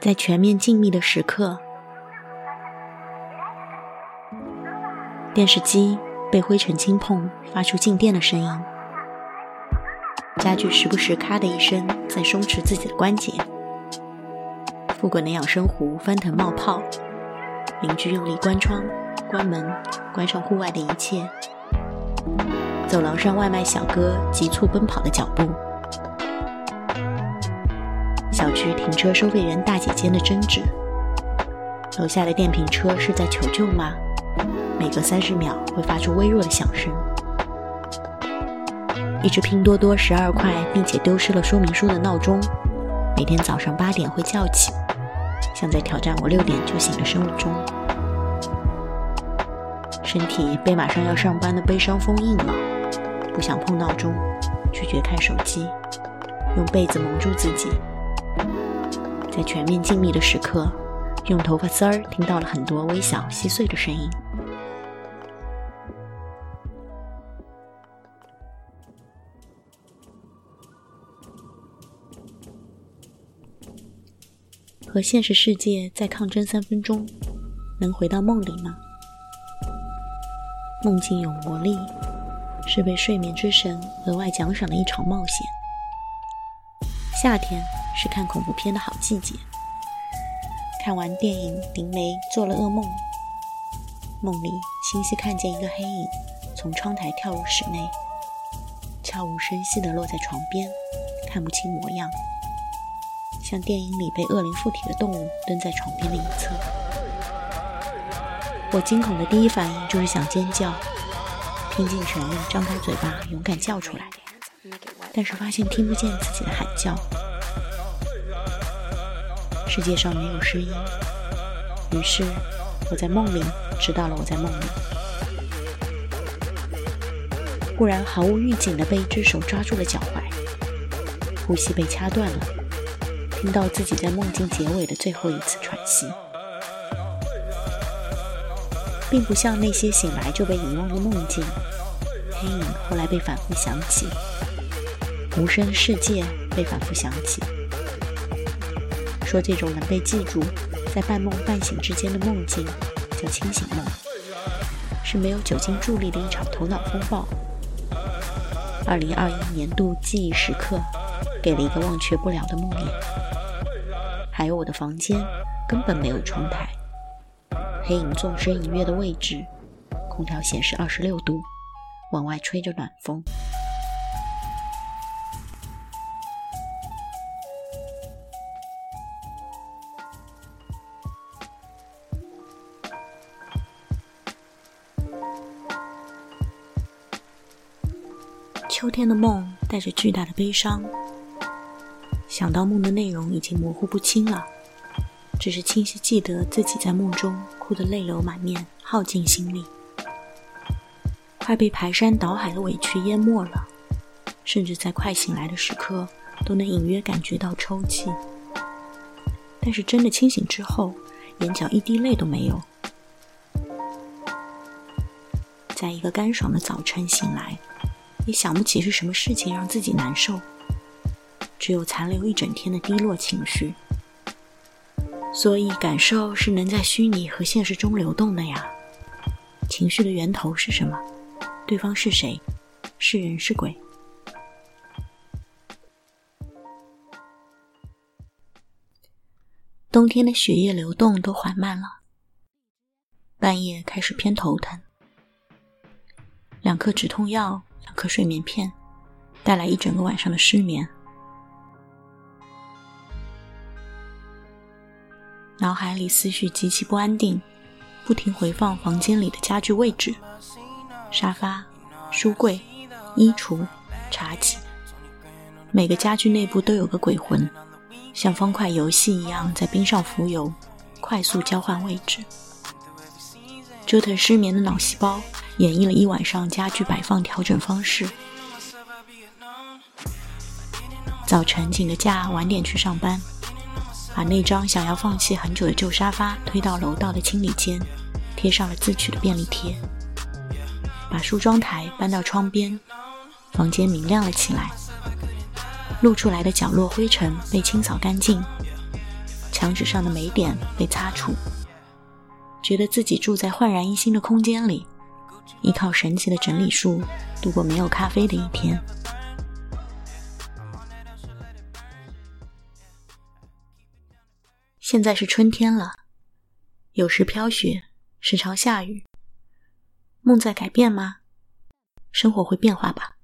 在全面静谧的时刻，电视机被灰尘轻碰，发出静电的声音。家具时不时咔的一声，在松弛自己的关节。富滚的养生壶翻腾冒泡，邻居用力关窗、关门、关上户外的一切。走廊上外卖小哥急促奔跑的脚步，小区停车收费员大姐间的争执，楼下的电瓶车是在求救吗？每隔三十秒会发出微弱的响声。一只拼多多十二块并且丢失了说明书的闹钟，每天早上八点会叫起，像在挑战我六点就醒的生物钟。身体被马上要上班的悲伤封印了。不想碰闹钟，拒绝看手机，用被子蒙住自己，在全面静谧的时刻，用头发丝儿听到了很多微小细碎的声音。和现实世界再抗争三分钟，能回到梦里吗？梦境有魔力。是被睡眠之神额外奖赏的一场冒险。夏天是看恐怖片的好季节。看完电影，林梅做了噩梦，梦里清晰看见一个黑影从窗台跳入室内，悄无声息地落在床边，看不清模样，像电影里被恶灵附体的动物蹲在床边的一侧。我惊恐的第一反应就是想尖叫。拼尽全力张开嘴巴，勇敢叫出来，但是发现听不见自己的喊叫。世界上没有声音，于是我在梦里知道了我在梦里。忽然毫无预警的被一只手抓住了脚踝，呼吸被掐断了，听到自己在梦境结尾的最后一次喘息。并不像那些醒来就被遗忘的梦境，黑影后来被反复想起，无声世界被反复想起。说这种能被记住，在半梦半醒之间的梦境叫清醒梦，是没有酒精助力的一场头脑风暴。二零二一年度记忆时刻，给了一个忘却不了的梦魇。还有我的房间根本没有窗台。黑影纵身一跃的位置，空调显示二十六度，往外吹着暖风。秋天的梦带着巨大的悲伤，想到梦的内容已经模糊不清了。只是清晰记得自己在梦中哭得泪流满面，耗尽心力，快被排山倒海的委屈淹没了，甚至在快醒来的时刻都能隐约感觉到抽泣。但是真的清醒之后，眼角一滴泪都没有。在一个干爽的早晨醒来，也想不起是什么事情让自己难受，只有残留一整天的低落情绪。所以，感受是能在虚拟和现实中流动的呀。情绪的源头是什么？对方是谁？是人是鬼？冬天的血液流动都缓慢了，半夜开始偏头疼，两颗止痛药，两颗睡眠片，带来一整个晚上的失眠。脑海里思绪极其不安定，不停回放房间里的家具位置：沙发、书柜、衣橱、茶几。每个家具内部都有个鬼魂，像方块游戏一样在冰上浮游，快速交换位置。折腾失眠的脑细胞演绎了一晚上家具摆放调整方式。早晨请个假，晚点去上班。把那张想要放弃很久的旧沙发推到楼道的清理间，贴上了自取的便利贴。把梳妆台搬到窗边，房间明亮了起来。露出来的角落灰尘被清扫干净，墙纸上的霉点被擦除，觉得自己住在焕然一新的空间里，依靠神奇的整理术度过没有咖啡的一天。现在是春天了，有时飘雪，时常下雨。梦在改变吗？生活会变化吧。